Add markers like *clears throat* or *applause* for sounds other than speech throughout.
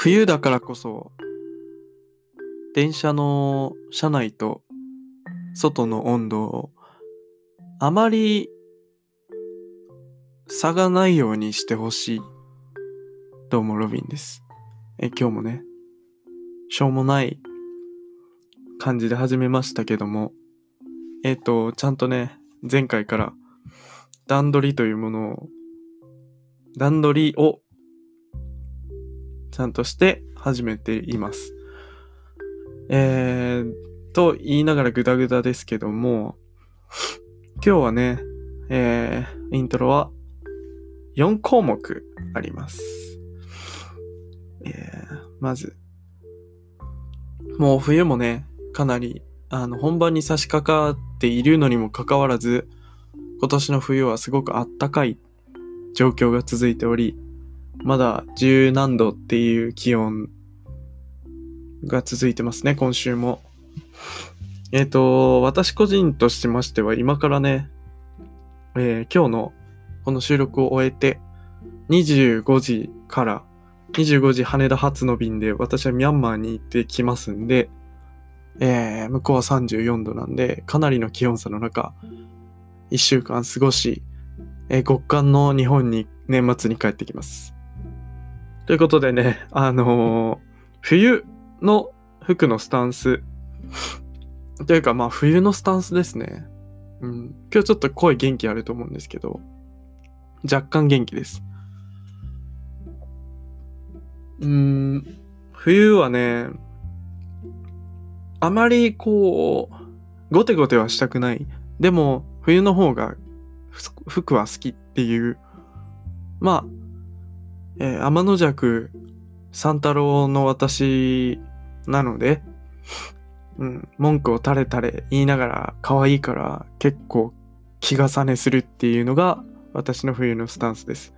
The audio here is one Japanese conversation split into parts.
冬だからこそ、電車の車内と外の温度をあまり差がないようにしてほしい。どうもロビンです。え、今日もね、しょうもない感じで始めましたけども、えっ、と、ちゃんとね、前回から段取りというものを、段取りをちゃんとして始めています。えー、と言いながらグダグダですけども、今日はね、えー、イントロは4項目あります。えー、まず、もう冬もね、かなり、あの、本番に差し掛かっているのにもかかわらず、今年の冬はすごくあったかい状況が続いており、まだ十何度っていう気温が続いてますね、今週も。えっ、と、私個人としましては、今からね、えー今日のこの収録を終えて、25時から、25時羽田発の便で私はミャンマーに行ってきますんで、えー向こうは34度なんで、かなりの気温差の中、1週間過ごし、えー極寒の日本に年末に帰ってきます。ということでね、あのー冬の服のスタンス、というかまあ冬のスタンスですね。うん。今日ちょっと声元気あると思うんですけど、若干元気です。うん、冬はね、あまりこう、ゴテゴテはしたくない。でも、冬の方が服は好きっていう、まあ、えー天の弱三太郎の私なので、うん、文句を垂れ垂れ言いながら可愛いから結構気重ねするっていうのが私の冬のスタンスです。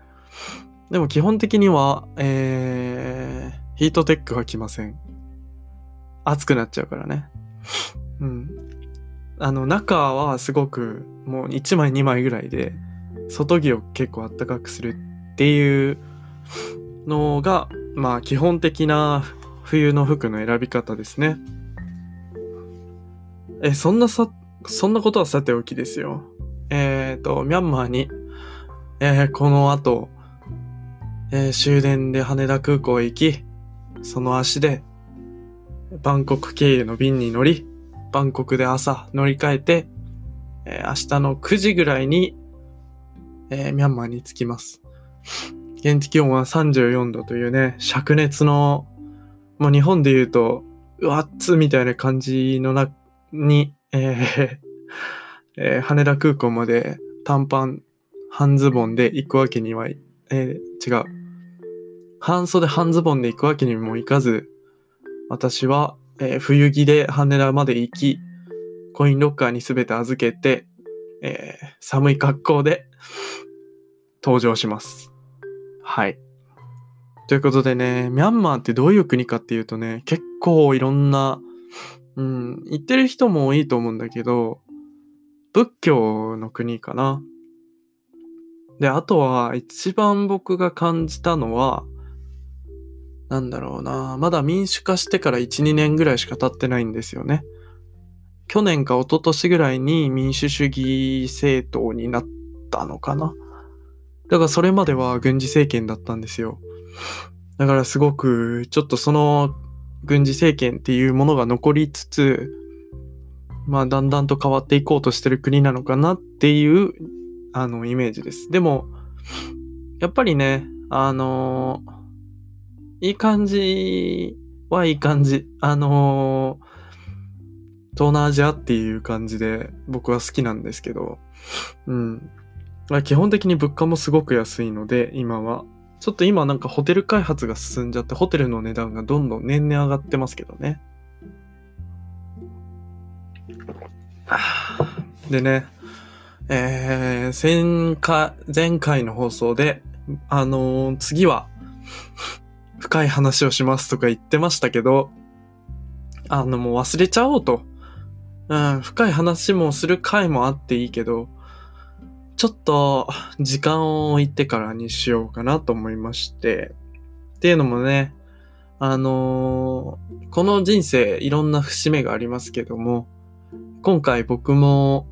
でも基本的には、えー、ヒートテックは着ません。暑くなっちゃうからね。うん。あの、中はすごくもう1枚2枚ぐらいで、外着を結構あったかくするっていうのが、まあ基本的な冬の服の選び方ですね。え、そんなさ、そんなことはさておきですよ。えっ、と、ミャンマーに、えーこの後、えー終電で羽田空港へ行き、その足で、バンコク経由の便に乗り、バンコクで朝乗り換えて、えー明日の9時ぐらいに、えーミャンマーに着きます。現地気温は34度というね、灼熱の、もう日本で言うと、うわっつみたいな感じのな、に、えーえー羽田空港まで短パン、半ズボンで行くわけには、えー違う。半袖半ズボンで行くわけにもいかず、私は、えー冬着で羽田まで行き、コインロッカーにすべて預けて、えー寒い格好で登場します。はい。ということでね、ミャンマーってどういう国かっていうとね、結構いろんな、うん、言ってる人も多いと思うんだけど、仏教の国かな。で、あとは一番僕が感じたのは、なんだろうな、まだ民主化してから1、2年ぐらいしか経ってないんですよね。去年か一昨年ぐらいに民主主義政党になったのかな。だからそれまでは軍事政権だったんですよ。だからすごく、ちょっとその軍事政権っていうものが残りつつ、まあだんだんと変わっていこうとしてる国なのかなっていう、あの、イメージです。でも、やっぱりね、あのいい感じはいい感じ。あの東南アジアっていう感じで僕は好きなんですけど、うん。基本的に物価もすごく安いので、今は。ちょっと今なんかホテル開発が進んじゃって、ホテルの値段がどんどん年々上がってますけどね。*sighs* でね、えー、前回、前回の放送で、あのー次は、深い話をしますとか言ってましたけど、あの、もう忘れちゃおうと。うん、深い話もする回もあっていいけど、ちょっと時間を置いてからにしようかなと思いまして。っていうのもね、あのーこの人生いろんな節目がありますけども、今回僕も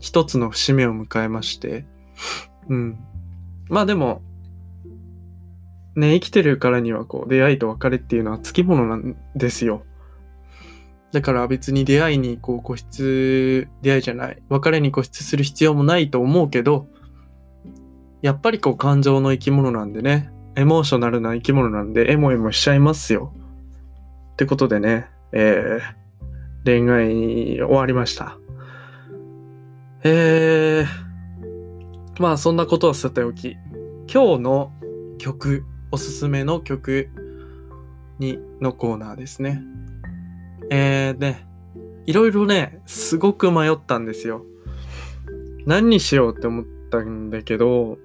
一つの節目を迎えまして、うん。まあでも、ね、生きてるからにはこう、出会いと別れっていうのはつきものなんですよ。だから別に出会いにこう固執、出会いじゃない、別れに固執する必要もないと思うけど、やっぱりこう感情の生き物なんでね、エモーショナルな生き物なんで、エモエモしちゃいますよ。ってことでね、えー、恋愛終わりました。えー、まあそんなことはさておき、今日の曲、おすすめの曲にのコーナーですね。えー、ね、いろいろね、すごく迷ったんですよ。何にしようって思ったんだけど、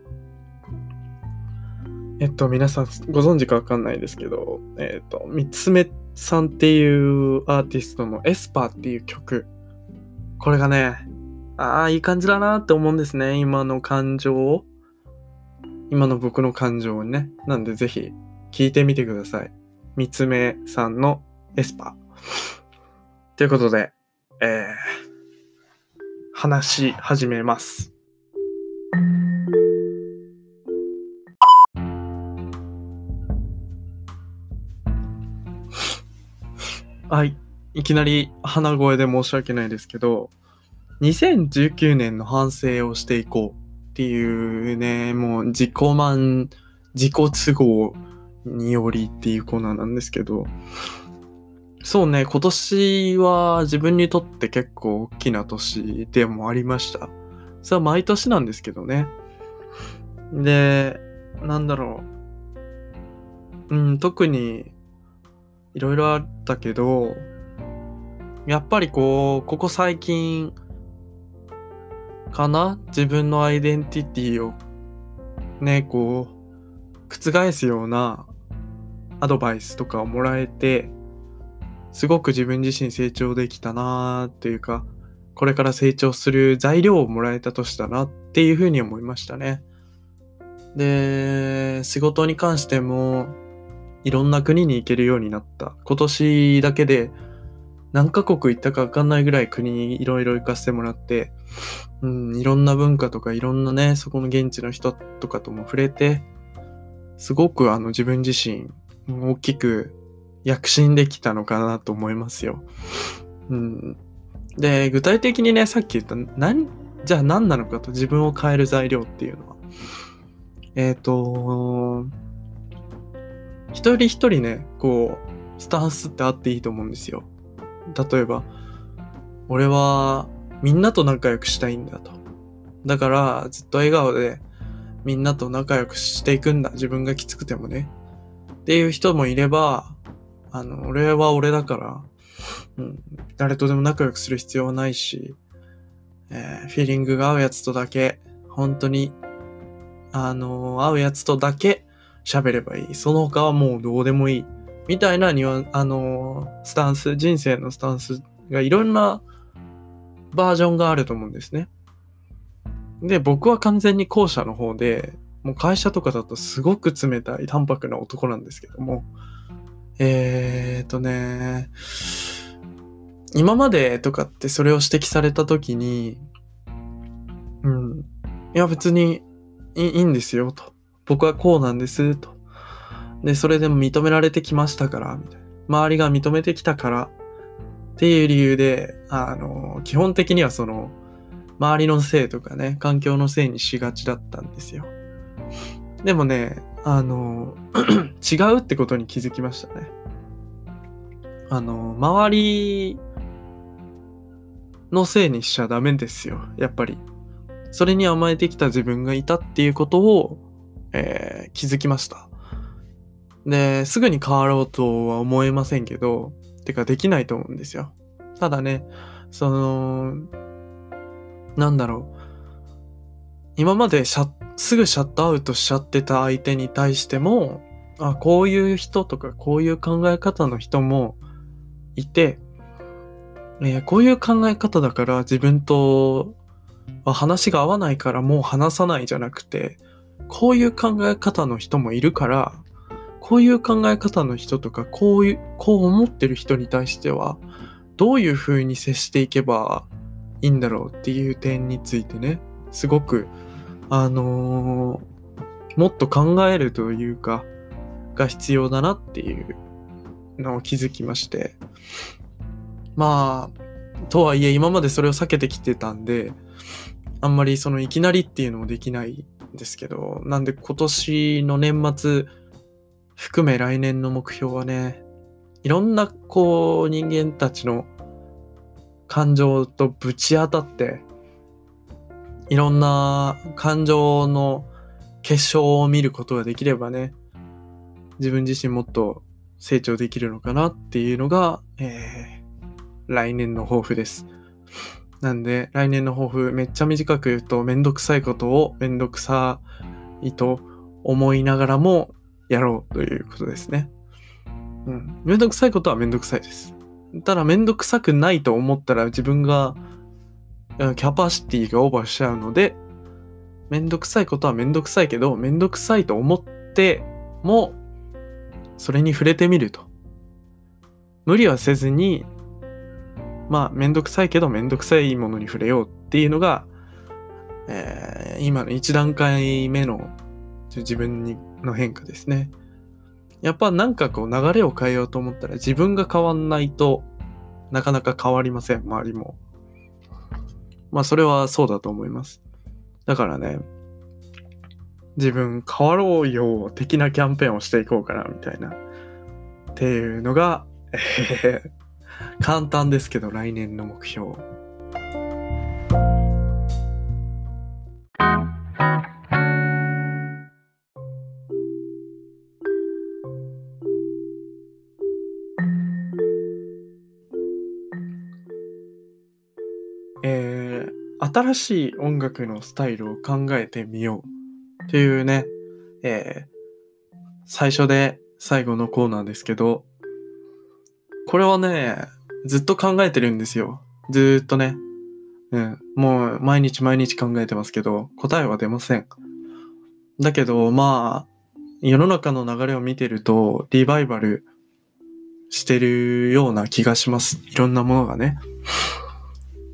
えっと、皆さんご存知かわかんないですけど、えっと、三つ目さんっていうアーティストのエスパーっていう曲。これがね、ああ、いい感じだなって思うんですね。今の感情を。今の僕の感情をね。なんでぜひ聞いてみてください。三つ目さんのエスパー。ということで、えー、話し始めます。はい。いきなり鼻声で申し訳ないですけど、2019年の反省をしていこうっていうね、もう自己満、自己都合によりっていうコーナーなんですけど、そうね、今年は自分にとって結構大きな年でもありました。それは毎年なんですけどね。で、なんだろう。うん、特にいろいろあったけど、やっぱりこう、ここ最近かな？自分のアイデンティティをね、こう、覆すようなアドバイスとかをもらえて、すごく自分自身成長できたなーっていうか、これから成長する材料をもらえた年だなっていうふうに思いましたね。で、仕事に関しても、いろんな国に行けるようになった。今年だけで何カ国行ったかわかんないぐらい国にいろいろ行かせてもらって、うん、いろんな文化とかいろんなね、そこの現地の人とかとも触れて、すごくあの自分自身大きく躍進できたのかなと思いますよ。うん、で、具体的にね、さっき言った、何、じゃあ何なのかと自分を変える材料っていうのは。えっ、と、一人一人ね、こう、スタンスってあっていいと思うんですよ。例えば、俺はみんなと仲良くしたいんだと。だから、ずっと笑顔でみんなと仲良くしていくんだ。自分がきつくてもね。っていう人もいれば、あの、俺は俺だから、うん、誰とでも仲良くする必要はないし、えーフィーリングが合うやつとだけ、本当に、あの合うやつとだけ喋ればいい。その他はもうどうでもいい。みたいなには、あのスタンス、人生のスタンスがいろんなバージョンがあると思うんですね。で、僕は完全に後者の方で、もう会社とかだとすごく冷たい淡白な男なんですけども、えーとね、今までとかってそれを指摘された時に、うん、いや別にいいいいんですよと。僕はこうなんですと。で、それでも認められてきましたから、みたいな。周りが認めてきたからっていう理由で、あの、基本的にはその、周りのせいとかね、環境のせいにしがちだったんですよ。でもね、あの、*clears throat* 違うってことに気づきましたね。あの、周りのせいにしちゃダメですよ、やっぱり。それに甘えてきた自分がいたっていうことを、えー気づきました。で、すぐに変わろうとは思えませんけど、てかできないと思うんですよ。ただね、その、なんだろう。今までシャッすぐシャットアウトしちゃってた相手に対しても、あ、こういう人とかこういう考え方の人もいて、えーこういう考え方だから自分とは話が合わないからもう話さないじゃなくて、こういう考え方の人もいるから、こういう考え方の人とか、こういう、こう思ってる人に対しては、どういう風に接していけばいいんだろうっていう点についてね、すごく、あのー、もっと考えるというか、が必要だなっていうのを気づきまして。まあ、とはいえ今までそれを避けてきてたんで、あんまりそのいきなりっていうのもできないんですけど、なんで今年の年末含め来年の目標はね、いろんなこう人間たちの感情とぶち当たって、いろんな感情の結晶を見ることができればね、自分自身もっと成長できるのかなっていうのが、えー、来年の抱負です。なんで、来年の抱負、めっちゃ短く言うと、めんどくさいことをめんどくさいと思いながらもやろうということですね。うん。めんどくさいことはめんどくさいです。ただ、めんどくさくないと思ったら自分が、キャパシティがオーバーしちゃうので、めんどくさいことはめんどくさいけど、めんどくさいと思っても、それに触れてみると。無理はせずに、まあ、めんどくさいけどめんどくさいものに触れようっていうのが、えー、今の一段階目の自分にの変化ですね。やっぱなんかこう流れを変えようと思ったら自分が変わんないとなかなか変わりません、周りも。まあそれはそうだと思います。だからね、自分変わろうよ的なキャンペーンをしていこうかなみたいな。っていうのが、えー、簡単ですけど来年の目標。新しい音楽のスタイルを考えてみようっていうね、えー、最初で最後のコーナーですけど、これはね、ずっと考えてるんですよ。ずっとね。うん。もう毎日毎日考えてますけど、答えは出ません。だけど、まあ、世の中の流れを見てると、リバイバルしてるような気がします。いろんなものがね。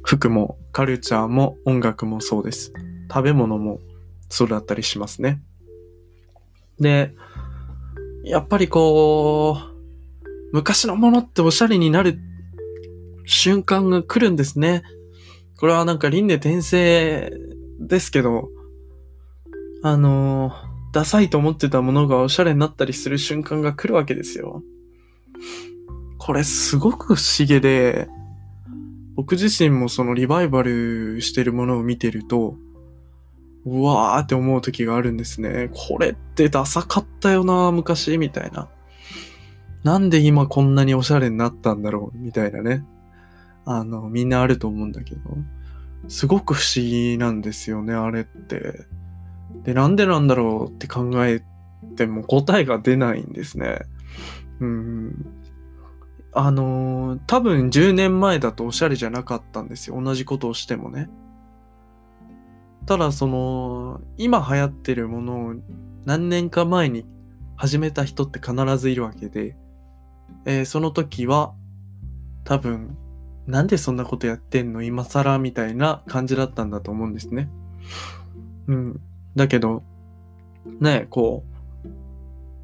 服も、カルチャーも、音楽もそうです。食べ物もそうだったりしますね。で、やっぱりこう、昔のものっておしゃれになる瞬間が来るんですね。これはなんか輪廻転生ですけど、あの、ダサいと思ってたものがおしゃれになったりする瞬間が来るわけですよ。これすごく不思議で、僕自身もそのリバイバルしてるものを見てると、うわーって思う時があるんですね。これってダサかったよな、昔、みたいな。なんで今こんなにおしゃれになったんだろうみたいなね。あの、みんなあると思うんだけど、すごく不思議なんですよね、あれって。で、なんでなんだろうって考えても答えが出ないんですね。うん。あの多分10年前だとおしゃれじゃなかったんですよ。同じことをしてもね。ただその、今流行ってるものを何年か前に始めた人って必ずいるわけで、えー、その時は多分なんでそんなことやってんの？今更みたいな感じだったんだと思うんですね。うん。だけど、ね、こう、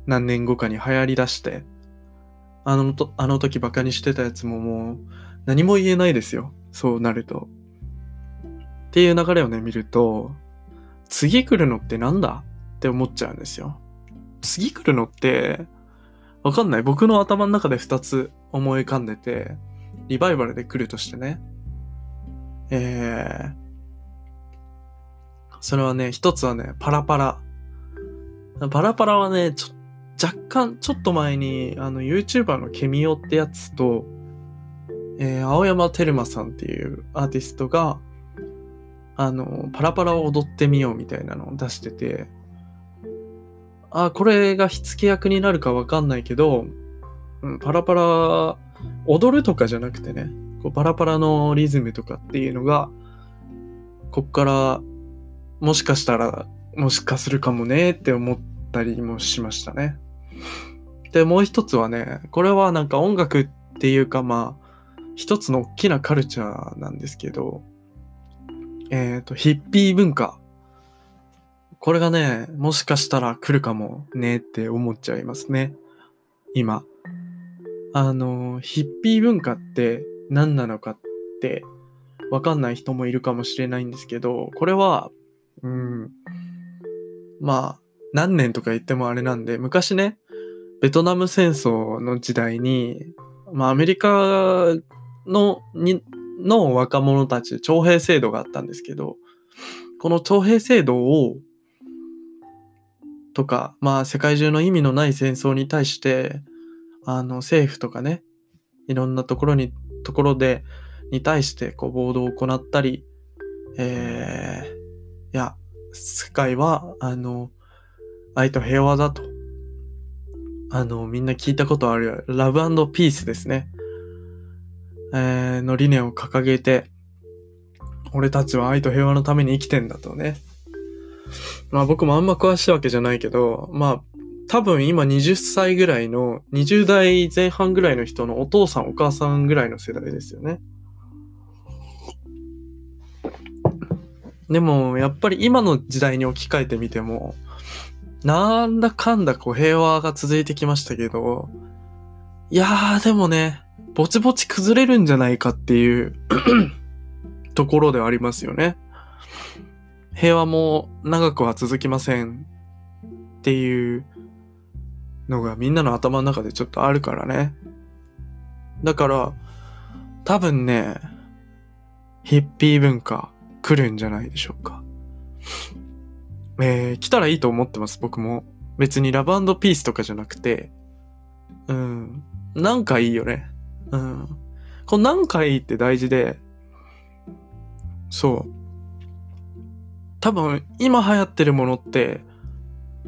何年後かに流行り出して、あのと、あの時バカにしてたやつももう何も言えないですよ。そうなると。っていう流れをね、見ると、次来るのってなんだ？って思っちゃうんですよ。次来るのって、わかんない。僕の頭の中で2つ思い浮かんでて、リバイバルで来るとしてね。えー、それはね、一つはね、パラパラ。パラパラはね、ちょ、若干、ちょっと前に、あの、YouTuber のケミオってやつと、えー、青山テルマさんっていうアーティストが、あの、パラパラを踊ってみようみたいなのを出してて、あ、これが火付け役になるかわかんないけど、うん、パラパラ、踊るとかじゃなくてね、こうパラパラのリズムとかっていうのが、こっから、もしかしたら、もしかするかもねって思ったりもしましたね。で、もう一つはね、これはなんか音楽っていうかまあ、一つの大きなカルチャーなんですけど、えっ、ー、と、ヒッピー文化。これがね、もしかしたら来るかもねって思っちゃいますね。今。あの、ヒッピー文化って何なのかってわかんない人もいるかもしれないんですけど、これは、うん、まあ、何年とか言ってもあれなんで、昔ね、ベトナム戦争の時代に、まあアメリカの、に、の若者たち、徴兵制度があったんですけど、この徴兵制度を、とか、まあ世界中の意味のない戦争に対して、あの政府とかね、いろんなところに、ところで、に対してこう暴動を行ったり、えー、いや、世界は、あの、愛と平和だと。あの、みんな聞いたことあるよラブピースですね。えー、の理念を掲げて、俺たちは愛と平和のために生きてんだとね。まあ僕もあんま詳しいわけじゃないけど、まあ多分今20歳ぐらいの、20代前半ぐらいの人のお父さんお母さんぐらいの世代ですよね。でもやっぱり今の時代に置き換えてみても、なんだかんだこう平和が続いてきましたけど、いやーでもね、ぼちぼち崩れるんじゃないかっていう *clears throat* ところではありますよね。平和も長くは続きませんっていうのがみんなの頭の中でちょっとあるからね。だから、多分ね、ヒッピー文化来るんじゃないでしょうか。えー、来たらいいと思ってます、僕も。別にラブピースとかじゃなくて、うん、なんかいいよね。うん。この何回って大事で、そう。多分、今流行ってるものって、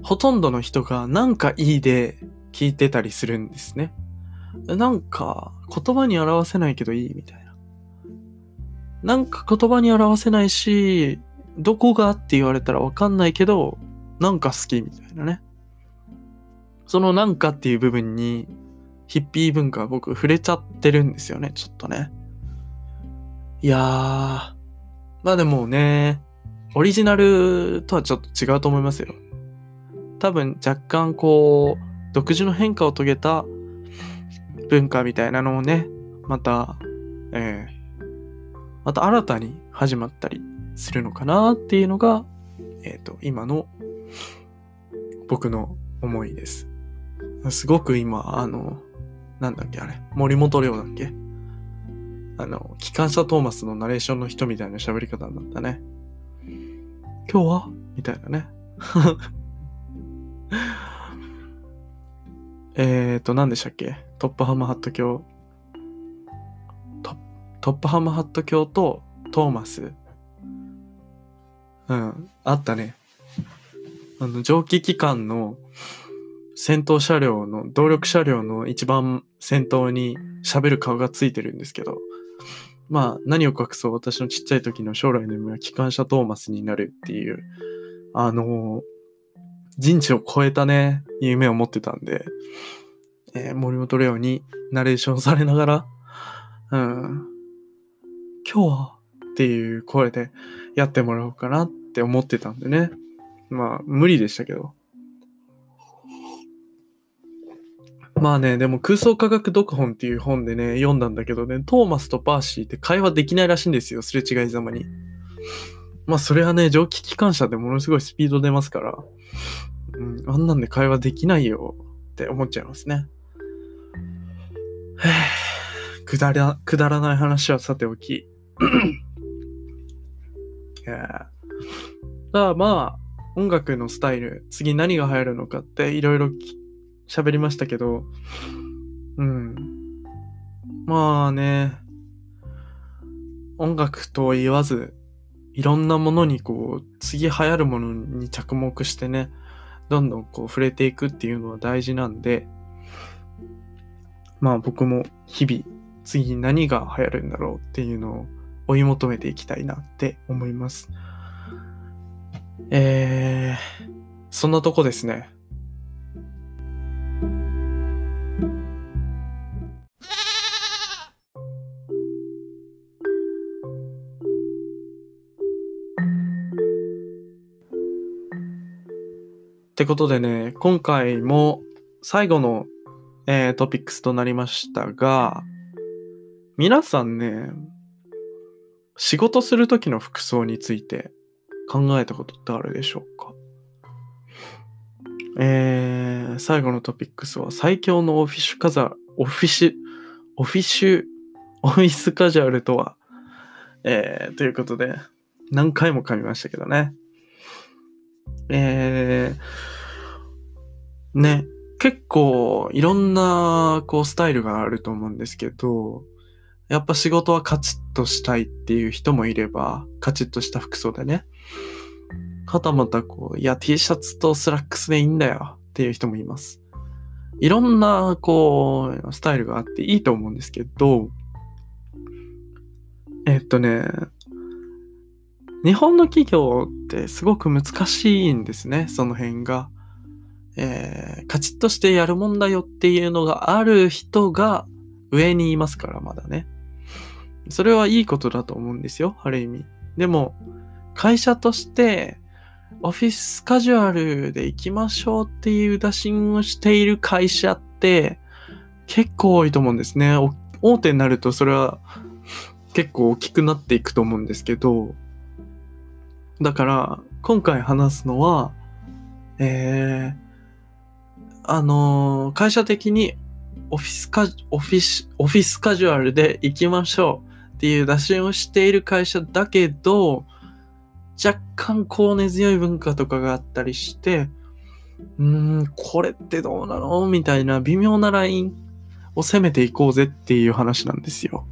ほとんどの人がなんかいいで聞いてたりするんですね。なんか、言葉に表せないけどいいみたいな。なんか言葉に表せないし、どこがって言われたらわかんないけど、なんか好きみたいなね。そのなんかっていう部分にヒッピー文化は僕触れちゃってるんですよね、ちょっとね。いやー、まあでもね、オリジナルとはちょっと違うと思いますよ。多分若干こう、独自の変化を遂げた文化みたいなのをね、また、えー、また新たに始まったりするのかなっていうのが、えっ、ー、と、今の僕の思いです。すごく今、あの、なんだっけあれ、森本亮だっけ？あの、機関車トーマスのナレーションの人みたいな喋り方になったね。今日は？みたいなね。*laughs* えーと、何でしたっけ？トップハムハット教。トトップハムハット教とトーマス。うん、あったね。あの、蒸気機関の戦闘車両の、動力車両の一番先頭に喋る顔がついてるんですけど、まあ何を隠そう私のちっちゃい時の将来の夢は機関車トーマスになるっていう、あの人知を超えたね、夢を持ってたんで、えー、森本レオにナレーションされながら、うん、今日はっていう声でやってもらおうかなっって思ってたんでね。まあ無理でしたけど。まあね、でも空想科学読本っていう本でね、読んだんだけどね、トーマスとパーシーって会話できないらしいんですよ、すれ違いざまに。まあそれはね、蒸気機関車でものすごいスピード出ますから、うん、あんなんで会話できないよって思っちゃいますね。*sighs* くだら、くだらない話はさておき。*coughs* いやらまあ、音楽のスタイル、次何が流行るのかっていろいろ喋りましたけど、うん。まあね、音楽と言わず、いろんなものにこう、次流行るものに着目してね、どんどんこう触れていくっていうのは大事なんで、まあ僕も日々次何が流行るんだろうっていうのを追い求めていきたいなって思います。えー、そんなとこですね。ってことでね、今回も最後の、えー、トピックスとなりましたが、皆さんね、仕事する時の服装について考えたことってあるでしょうか？えー、最後のトピックスは最強のオフィシュカザ、オフィシュ、オフィシュ、オフィスカジュアルとは、えー、ということで、何回も噛みましたけどね。えー、ね、結構いろんなこうスタイルがあると思うんですけど、やっぱ仕事はカチッとしたいっていう人もいれば、カチッとした服装でね。はたまたこう、いや T シャツとスラックスでいいんだよっていう人もいます。いろんなこう、スタイルがあっていいと思うんですけど、えっとね、日本の企業ってすごく難しいんですね、その辺が。えー、カチッとしてやるもんだよっていうのがある人が上にいますから、まだね。それはいいことだと思うんですよ、ある意味。でも、会社として、オフィスカジュアルで行きましょうっていう打診をしている会社って結構多いと思うんですね。大手になるとそれは結構大きくなっていくと思うんですけど、だから今回話すのは、えー、あのー、会社的にオフィスカ、オフィス、オフィスカジュアルで行きましょうっていう打診をしている会社だけど、若干こう根強い文化とかがあったりして、うーん、これってどうなの？みたいな微妙なラインを攻めていこうぜっていう話なんですよ。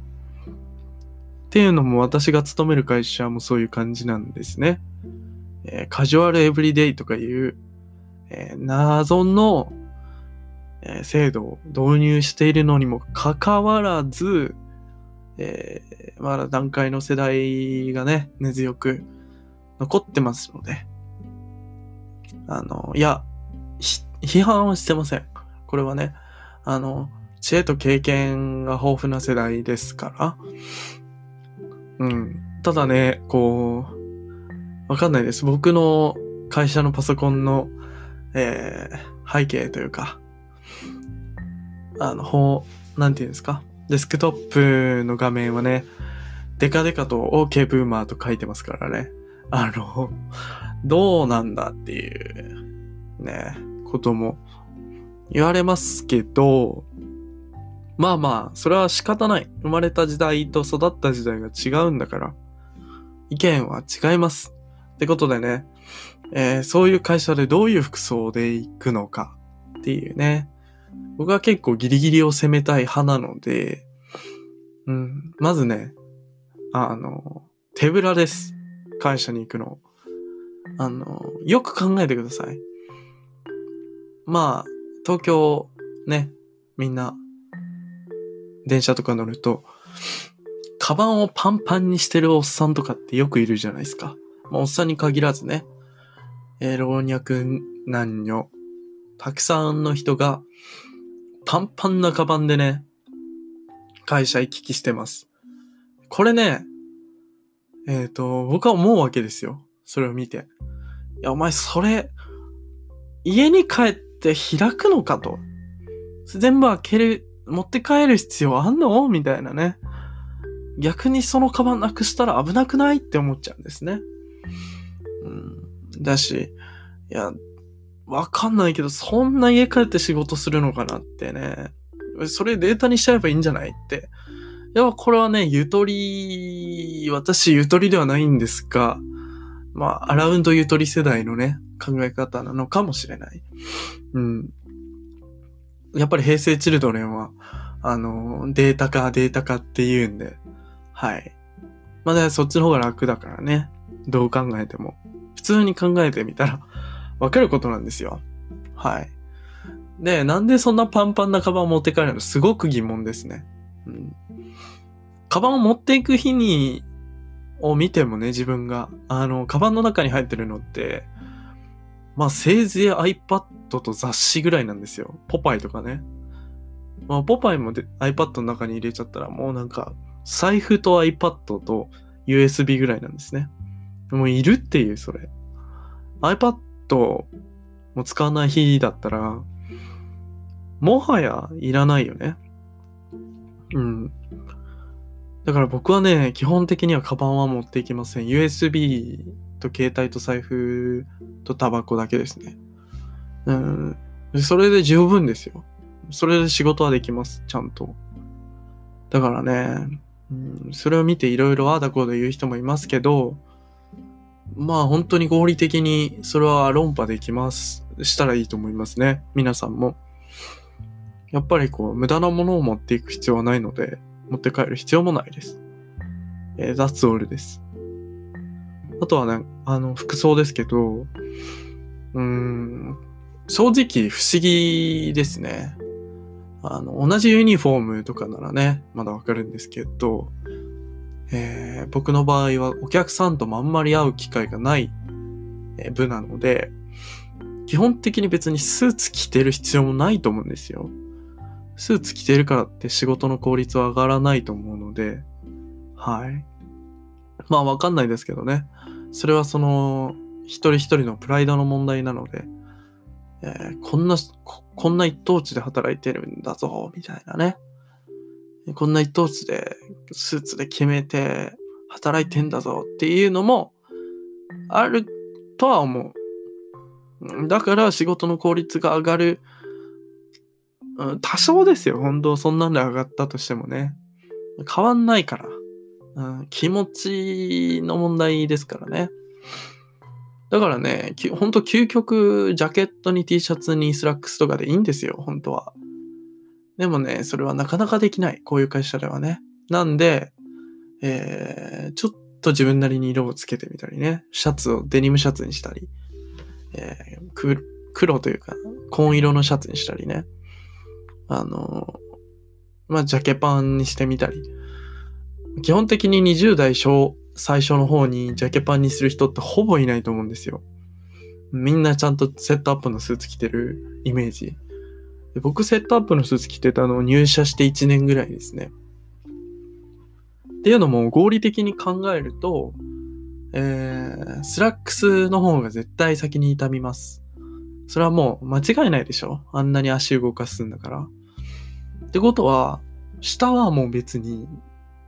っていうのも私が勤める会社もそういう感じなんですね。えー、カジュアルエブリデイとかいう、えー、謎の、えー、制度を導入しているのにもかかわらず、えまだ段階の世代がね、根強く残ってますので、あの、いや、批判はしてません。これはね、あの、知恵と経験が豊富な世代ですから、うん。ただね、こう、わかんないです。僕の会社のパソコンの、えー、背景というか、あの、ほう、なんていうんですか？デスクトップの画面はね、デカデカと OK ブーマーと書いてますからね。あの、どうなんだっていう、ね、ことも言われますけど、まあまあ、それは仕方ない。生まれた時代と育った時代が違うんだから、意見は違います。ってことでね、えー、そういう会社でどういう服装で行くのかっていうね。僕は結構ギリギリを攻めたい派なので、うん、まずね、あの、手ぶらです。会社に行くの。あの、よく考えてください。まあ、東京ね、みんな、電車とか乗ると、カバンをパンパンにしてるおっさんとかってよくいるじゃないですか。まあ、おっさんに限らずね、えー、老若男女、たくさんの人が、パンパンなカバンでね、会社行き来してます。これね、えっ、ー、と、僕は思うわけですよ。それを見て。いや、お前それ、家に帰って開くのかと。全部開ける、持って帰る必要あんの？みたいなね。逆にそのカバンなくしたら危なくない？って思っちゃうんですね。うん。だし、いや、わかんないけど、そんな家帰って仕事するのかなってね。それデータにしちゃえばいいんじゃないっていや、これはね、ゆとり、私ゆとりではないんですが、まあ、アラウンドゆとり世代のね、考え方なのかもしれない。うん。やっぱり平成チルドレンは、あの、データ化、データ化って言うんで、はい。まあ、そっちの方が楽だからね。どう考えても。普通に考えてみたら、わかることなんですよ。はい。で、なんでそんなパンパンなカバン持って帰るの？すごく疑問ですね。うん。カバンを持っていく日に、を見てもね、自分が、あの、カバンの中に入ってるのって、まあ、せいぜい iPad と雑誌ぐらいなんですよ。ポパイとかね。まあ、ポパイも iPad の中に入れちゃったら、もうなんか、財布と iPad と USB ぐらいなんですね。もういるっていう、それ。iPad、もう使わない日だったら、もはやいらないよね。うん。だから僕はね、基本的にはカバンは持っていきません。USB と携帯と財布とタバコだけですね。うん。それで十分ですよ。それで仕事はできます。ちゃんと。だからね、うん、それを見ていろいろああだこうだ言う人もいますけど、まあ本当に合理的にそれは論破できます。したらいいと思いますね。皆さんも。やっぱりこう無駄なものを持っていく必要はないので、持って帰る必要もないです。えー、that's all です。あとはね、あの、服装ですけど、うーん、正直不思議ですね。あの、同じユニフォームとかならね、まだわかるんですけど、えー、僕の場合はお客さんともあんまり会う機会がない部なので、基本的に別にスーツ着てる必要もないと思うんですよ。スーツ着てるからって仕事の効率は上がらないと思うので、はい。まあわかんないですけどね。それはその、一人一人のプライドの問題なので、えー、こんなこ、こんな一等地で働いてるんだぞ、みたいなね。こんな一等地でスーツで決めて働いてんだぞっていうのもあるとは思う。だから仕事の効率が上がる。うん、多少ですよ。本当そんなんで上がったとしてもね。変わんないから。うん、気持ちの問題ですからね。だからね、ほんと究極、ジャケットに T シャツにスラックスとかでいいんですよ、本当は。でもね、それはなかなかできない。こういう会社ではね。なんで、えー、ちょっと自分なりに色をつけてみたりね。シャツをデニムシャツにしたり、えー、黒というか、紺色のシャツにしたりね。あのまあ、ジャケパンにしてみたり。基本的に20代小、最初の方にジャケパンにする人ってほぼいないと思うんですよ。みんなちゃんとセットアップのスーツ着てるイメージ。僕セットアップのスーツ着てたのを入社して1年ぐらいですね。っていうのも合理的に考えると、えー、スラックスの方が絶対先に傷みます。それはもう間違いないでしょ？あんなに足動かすんだから。ってことは、下はもう別に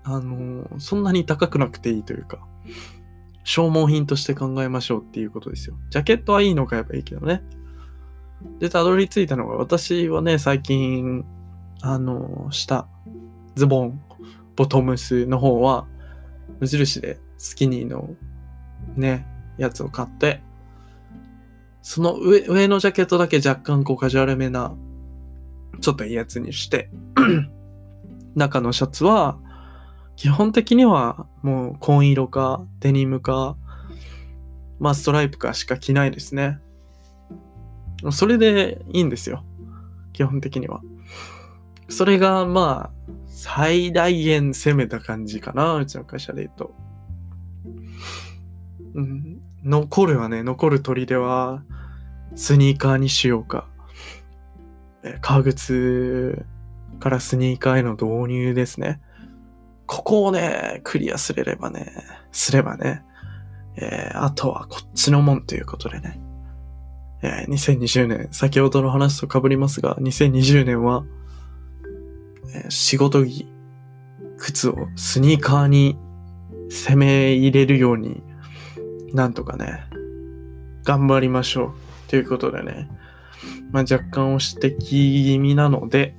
あの、そんなに高くなくていいというか、消耗品として考えましょうっていうことですよ。ジャケットはいいの買えばいいけどね。で、たどり着いたのが、私はね、最近、あの、下、ズボン、ボトムスの方は、無印でスキニーのね、やつを買って、その上、上のジャケットだけ若干こうカジュアルめな、ちょっといいやつにして、*clears throat* 中のシャツは、基本的にはもう紺色かデニムか、まあストライプかしか着ないですね。それでいいんですよ。基本的には。それがまあ最大限攻めた感じかな。うちの会社で言うと。うん、残るはね、残る砦はスニーカーにしようか。革靴からスニーカーへの導入ですね。ここをね、クリアすれればね、すればね、えー、あとはこっちのもんということでね、えー、2020年、先ほどの話と被りますが、2020年は、えー、仕事着、靴をスニーカーに攻め入れるように、なんとかね、頑張りましょう。ということでね、まあ、若干押し摘気味なので、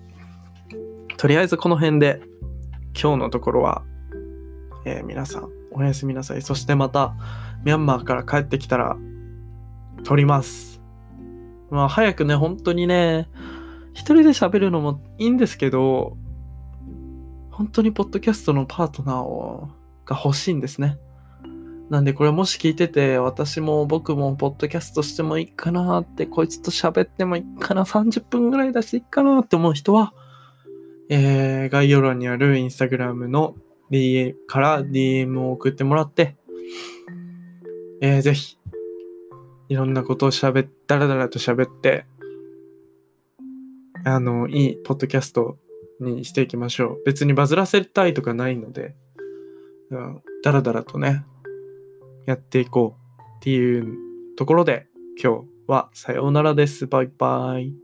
とりあえずこの辺で今日のところは、えー、皆さんおやすみなさい。そしてまた、ミャンマーから帰ってきたら、撮ります。まあ、早くね、本当にね、一人で喋るのもいいんですけど、本当にポッドキャストのパートナーをが欲しいんですね。なんでこれもし聞いてて、私も僕もポッドキャストしてもいいかなって、こいつと喋ってもいいかな、30分ぐらい出していいかなって思う人は、えー、概要欄にあるインスタグラムの DM から DM を送ってもらって、えー、ぜひ、いろんなことを喋っ、だらだらと喋って、あの、いいポッドキャストにしていきましょう。別にバズらせたいとかないので、うん、だらだらとね、やっていこうっていうところで今日はさようならです。バイバイ。